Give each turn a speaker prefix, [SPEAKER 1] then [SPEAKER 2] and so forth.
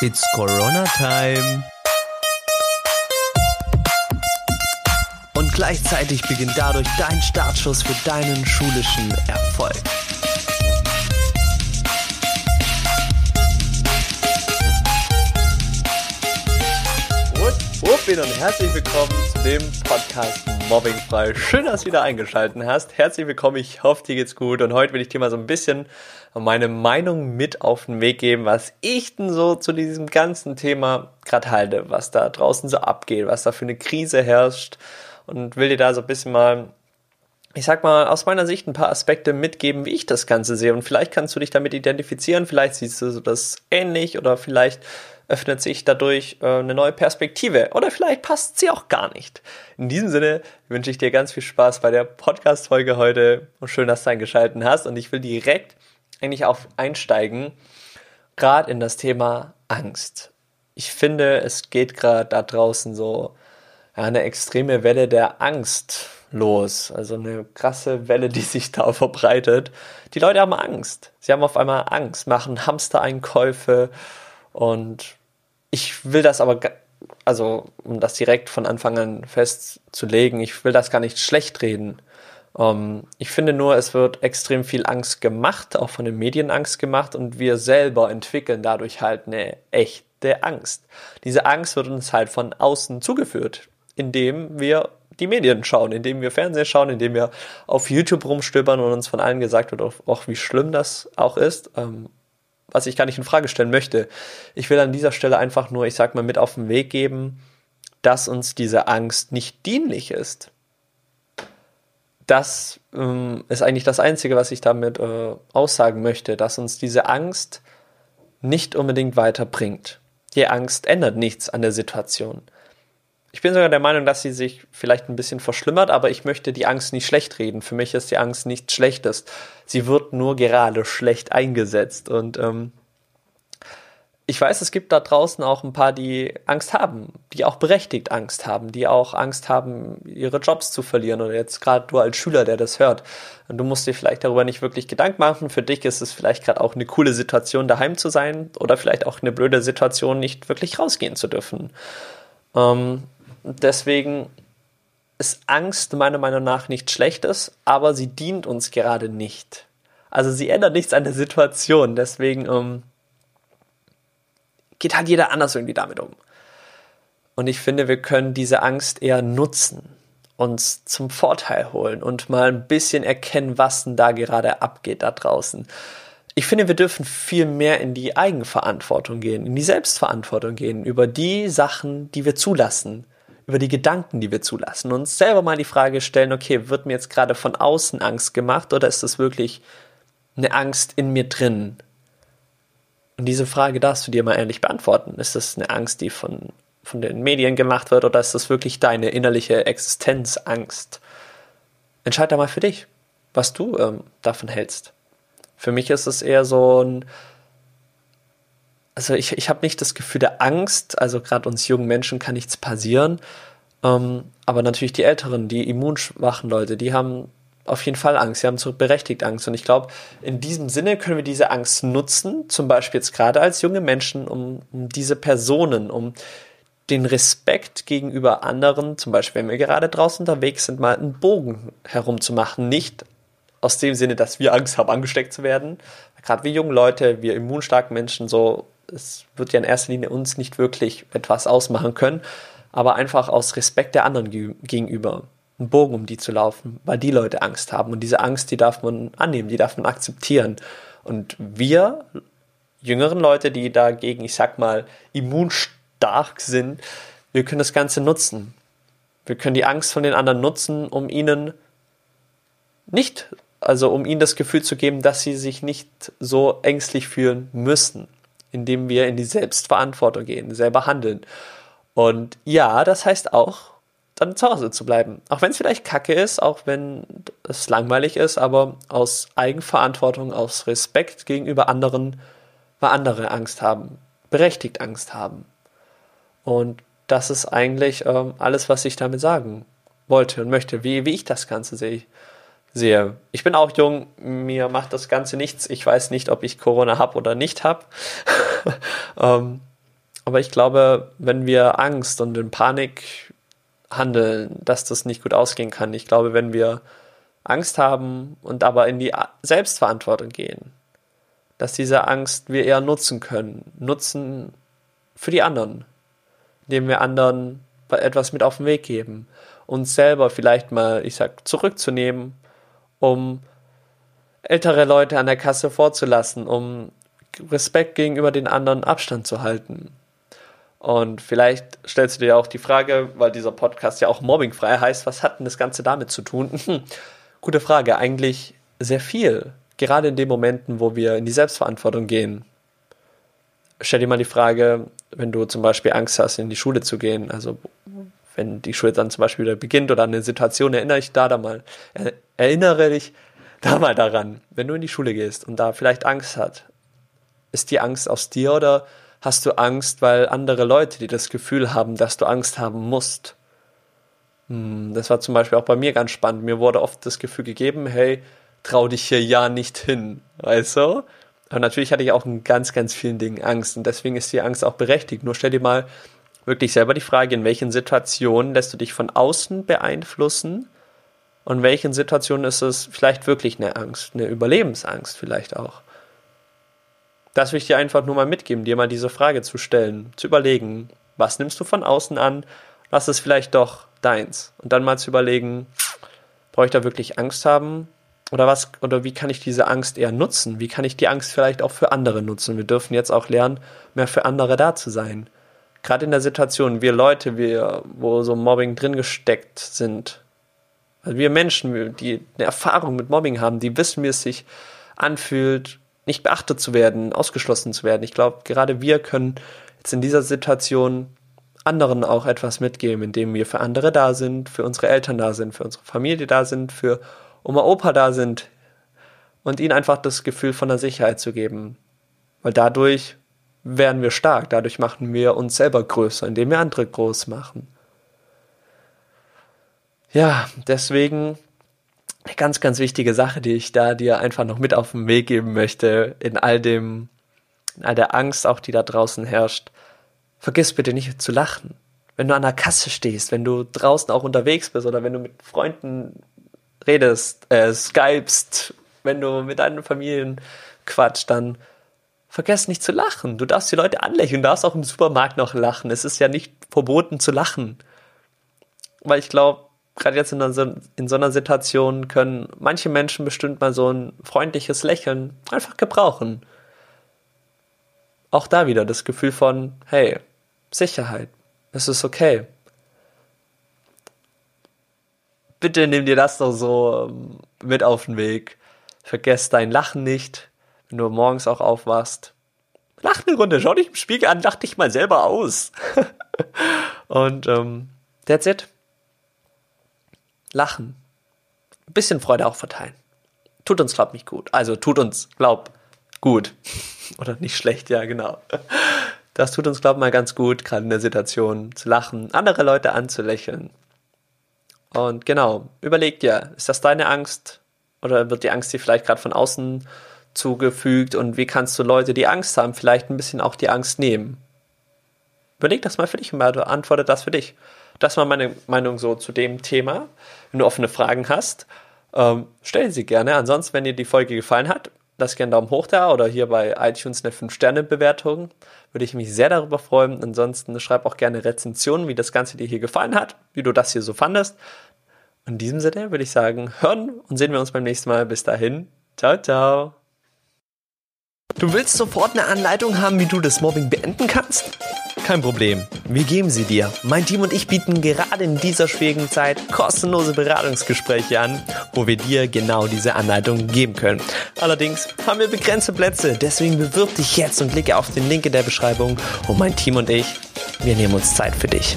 [SPEAKER 1] It's Corona Time. Und gleichzeitig beginnt dadurch dein Startschuss für deinen schulischen Erfolg.
[SPEAKER 2] Wuppi und herzlich willkommen zu dem Podcast Mobbingfrei. Schön, dass du wieder eingeschaltet hast. Herzlich willkommen, ich hoffe, dir geht's gut und heute will ich dir mal so ein bisschen meine Meinung mit auf den Weg geben, was ich denn so zu diesem ganzen Thema gerade halte, was da draußen so abgeht, was da für eine Krise herrscht und will dir da so ein bisschen mal ich sag mal, aus meiner Sicht ein paar Aspekte mitgeben, wie ich das Ganze sehe. Und vielleicht kannst du dich damit identifizieren, vielleicht siehst du das ähnlich oder vielleicht öffnet sich dadurch äh, eine neue Perspektive oder vielleicht passt sie auch gar nicht. In diesem Sinne wünsche ich dir ganz viel Spaß bei der Podcast-Folge heute und schön, dass du eingeschaltet hast. Und ich will direkt eigentlich auf einsteigen, gerade in das Thema Angst. Ich finde, es geht gerade da draußen so eine extreme Welle der Angst los. Also eine krasse Welle, die sich da verbreitet. Die Leute haben Angst. Sie haben auf einmal Angst, machen Hamstereinkäufe und ich will das aber, also um das direkt von Anfang an festzulegen, ich will das gar nicht schlecht reden. Um, ähm, ich finde nur, es wird extrem viel Angst gemacht, auch von den Medien Angst gemacht und wir selber entwickeln dadurch halt eine echte Angst. Diese Angst wird uns halt von außen zugeführt, indem wir die Medien schauen, indem wir Fernsehen schauen, indem wir auf YouTube rumstöbern und uns von allen gesagt wird, auch, wie schlimm das auch ist. Ähm, was ich gar nicht in Frage stellen möchte. Ich will an dieser Stelle einfach nur, ich sag mal, mit auf den Weg geben, dass uns diese Angst nicht dienlich ist. Das ähm, ist eigentlich das Einzige, was ich damit äh, aussagen möchte, dass uns diese Angst nicht unbedingt weiterbringt. Die Angst ändert nichts an der Situation. Ich bin sogar der Meinung, dass sie sich vielleicht ein bisschen verschlimmert, aber ich möchte die Angst nicht schlecht reden. Für mich ist die Angst nichts Schlechtes. Sie wird nur gerade schlecht eingesetzt. Und ähm, ich weiß, es gibt da draußen auch ein paar, die Angst haben, die auch berechtigt Angst haben, die auch Angst haben, ihre Jobs zu verlieren. Oder jetzt gerade du als Schüler, der das hört. Und du musst dir vielleicht darüber nicht wirklich Gedanken machen. Für dich ist es vielleicht gerade auch eine coole Situation, daheim zu sein. Oder vielleicht auch eine blöde Situation, nicht wirklich rausgehen zu dürfen. Ähm, deswegen ist Angst meiner Meinung nach nichts Schlechtes, aber sie dient uns gerade nicht. Also sie ändert nichts an der Situation. Deswegen ähm, geht halt jeder anders irgendwie damit um. Und ich finde, wir können diese Angst eher nutzen, uns zum Vorteil holen und mal ein bisschen erkennen, was denn da gerade abgeht da draußen. Ich finde, wir dürfen viel mehr in die Eigenverantwortung gehen, in die Selbstverantwortung gehen, über die Sachen, die wir zulassen, über die Gedanken, die wir zulassen, uns selber mal die Frage stellen, okay, wird mir jetzt gerade von außen Angst gemacht oder ist das wirklich eine Angst in mir drin? Und diese Frage darfst du dir mal ehrlich beantworten. Ist das eine Angst, die von, von den Medien gemacht wird oder ist das wirklich deine innerliche Existenzangst? Entscheide da mal für dich, was du ähm, davon hältst. Für mich ist es eher so ein also ich, ich habe nicht das Gefühl der Angst, also gerade uns jungen Menschen kann nichts passieren. Ähm, aber natürlich die Älteren, die immunschwachen Leute, die haben auf jeden Fall Angst. Sie haben so berechtigt Angst. Und ich glaube, in diesem Sinne können wir diese Angst nutzen, zum Beispiel jetzt gerade als junge Menschen, um, um diese Personen, um den Respekt gegenüber anderen, zum Beispiel wenn wir gerade draußen unterwegs sind, mal einen Bogen herumzumachen. Nicht aus dem Sinne, dass wir Angst haben, angesteckt zu werden. Gerade wir jungen Leute, wir immunstarken Menschen, so es wird ja in erster Linie uns nicht wirklich etwas ausmachen können, aber einfach aus Respekt der anderen gegenüber einen Bogen um die zu laufen, weil die Leute Angst haben und diese Angst, die darf man annehmen, die darf man akzeptieren. Und wir jüngeren Leute, die dagegen, ich sag mal, immunstark sind, wir können das Ganze nutzen. Wir können die Angst von den anderen nutzen, um ihnen nicht, also um ihnen das Gefühl zu geben, dass sie sich nicht so ängstlich fühlen müssen indem wir in die Selbstverantwortung gehen, selber handeln. Und ja, das heißt auch, dann zu Hause zu bleiben. Auch wenn es vielleicht kacke ist, auch wenn es langweilig ist, aber aus Eigenverantwortung, aus Respekt gegenüber anderen, weil andere Angst haben, berechtigt Angst haben. Und das ist eigentlich ähm, alles, was ich damit sagen wollte und möchte, wie, wie ich das Ganze sehe sehe. Ich bin auch jung, mir macht das Ganze nichts. Ich weiß nicht, ob ich Corona habe oder nicht habe. ähm, Aber ich glaube, wenn wir Angst und in Panik handeln, dass das nicht gut ausgehen kann. Ich glaube, wenn wir Angst haben und aber in die Selbstverantwortung gehen, dass diese Angst wir eher nutzen können. Nutzen für die anderen, indem wir anderen etwas mit auf den Weg geben. Uns selber vielleicht mal, ich sag, zurückzunehmen, um ältere Leute an der Kasse vorzulassen, um Respekt gegenüber den anderen Abstand zu halten. Und vielleicht stellst du dir auch die Frage, weil dieser Podcast ja auch mobbingfrei heißt, was hat denn das Ganze damit zu tun? Gute Frage, eigentlich sehr viel. Gerade in den Momenten, wo wir in die Selbstverantwortung gehen. Stell dir mal die Frage, wenn du zum Beispiel Angst hast, in die Schule zu gehen, also wenn die Schule dann zum Beispiel wieder beginnt oder an eine Situation, erinnere dich da, da mal, erinnere dich da mal daran, wenn du in die Schule gehst und da vielleicht Angst hat. Ist die Angst aus dir oder hast du Angst, weil andere Leute, die das Gefühl haben, dass du Angst haben musst? Hm, das war zum Beispiel auch bei mir ganz spannend. Mir wurde oft das Gefühl gegeben, hey, trau dich hier ja nicht hin, weißt du? Aber natürlich hatte ich auch in ganz, ganz vielen Dingen Angst und deswegen ist die Angst auch berechtigt. Nur stell dir mal wirklich selber die Frage, in welchen Situationen lässt du dich von außen beeinflussen und in welchen Situationen ist es vielleicht wirklich eine Angst, eine Überlebensangst vielleicht auch. Das will ich dir einfach nur mal mitgeben, dir mal diese Frage zu stellen, zu überlegen, was nimmst du von außen an, was ist vielleicht doch deins und dann mal zu überlegen, brauche ich da wirklich Angst haben oder was oder wie kann ich diese Angst eher nutzen? Wie kann ich die Angst vielleicht auch für andere nutzen? Wir dürfen jetzt auch lernen, mehr für andere da zu sein. Gerade in der Situation, wir Leute, wir, wo so Mobbing drin gesteckt sind, also wir Menschen, die eine Erfahrung mit Mobbing haben, die wissen, wie es sich anfühlt, nicht beachtet zu werden, ausgeschlossen zu werden. Ich glaube, gerade wir können jetzt in dieser Situation anderen auch etwas mitgeben, indem wir für andere da sind, für unsere Eltern da sind, für unsere Familie da sind, für Oma, Opa da sind und ihnen einfach das Gefühl von der Sicherheit zu geben. Weil dadurch werden wir stark, dadurch machen wir uns selber größer, indem wir andere groß machen. Ja, deswegen eine ganz, ganz wichtige Sache, die ich da dir einfach noch mit auf den Weg geben möchte, in all dem, in all der Angst auch, die da draußen herrscht. Vergiss bitte nicht zu lachen. Wenn du an der Kasse stehst, wenn du draußen auch unterwegs bist oder wenn du mit Freunden redest, äh, skypst, wenn du mit deinen Familien quatscht, dann vergiss nicht zu lachen. Du darfst die Leute anlächeln, du darfst auch im Supermarkt noch lachen. Es ist ja nicht verboten zu lachen. Weil ich glaube, gerade jetzt in, so, in so einer Situation können manche Menschen bestimmt mal so ein freundliches Lächeln einfach gebrauchen. Auch da wieder das Gefühl von, hey, Sicherheit, es ist okay. Bitte nimm dir das doch so ähm, mit auf den Weg. Vergesst dein Lachen nicht, wenn du morgens auch aufwachst. Lach eine Runde, schau dich im Spiegel an, lach dich mal selber aus. Und ähm, that's it. Lachen. Ein bisschen Freude auch verteilen. Tut uns, glaub, nicht gut. Also tut uns, glaub, gut. Oder nicht schlecht, ja, genau. Das tut uns, glaub mal ganz gut, gerade in der Situation zu lachen, andere Leute anzulächeln. Und genau, überleg dir, ist das deine Angst? Oder wird die Angst dir vielleicht gerade von außen zugefügt? Und wie kannst du Leute, die Angst haben, vielleicht ein bisschen auch die Angst nehmen? Überleg das mal für dich und beantworte das für dich. Das war meine Meinung so zu dem Thema. Wenn du offene Fragen hast, ähm, stell sie gerne. Ansonsten, wenn dir die Folge gefallen hat, lass gerne einen Daumen hoch da oder hier bei iTunes eine 5-Sterne-Bewertung. Würde ich mich sehr darüber freuen. Ansonsten schreib auch gerne Rezensionen, wie das Ganze dir hier gefallen hat, wie du das hier so fandest. In diesem Sinne würde ich sagen, hören und sehen wir uns beim nächsten Mal. Bis dahin. Ciao, ciao.
[SPEAKER 1] Du willst sofort eine Anleitung haben, wie du das Mobbing beenden kannst? Kein Problem, wir geben sie dir. Mein Team und ich bieten gerade in dieser schwierigen Zeit kostenlose Beratungsgespräche an, wo wir dir genau diese Anleitung geben können. Allerdings haben wir begrenzte Plätze, deswegen bewirb dich jetzt und klicke auf den Link in der Beschreibung und mein Team und ich, wir nehmen uns Zeit für dich.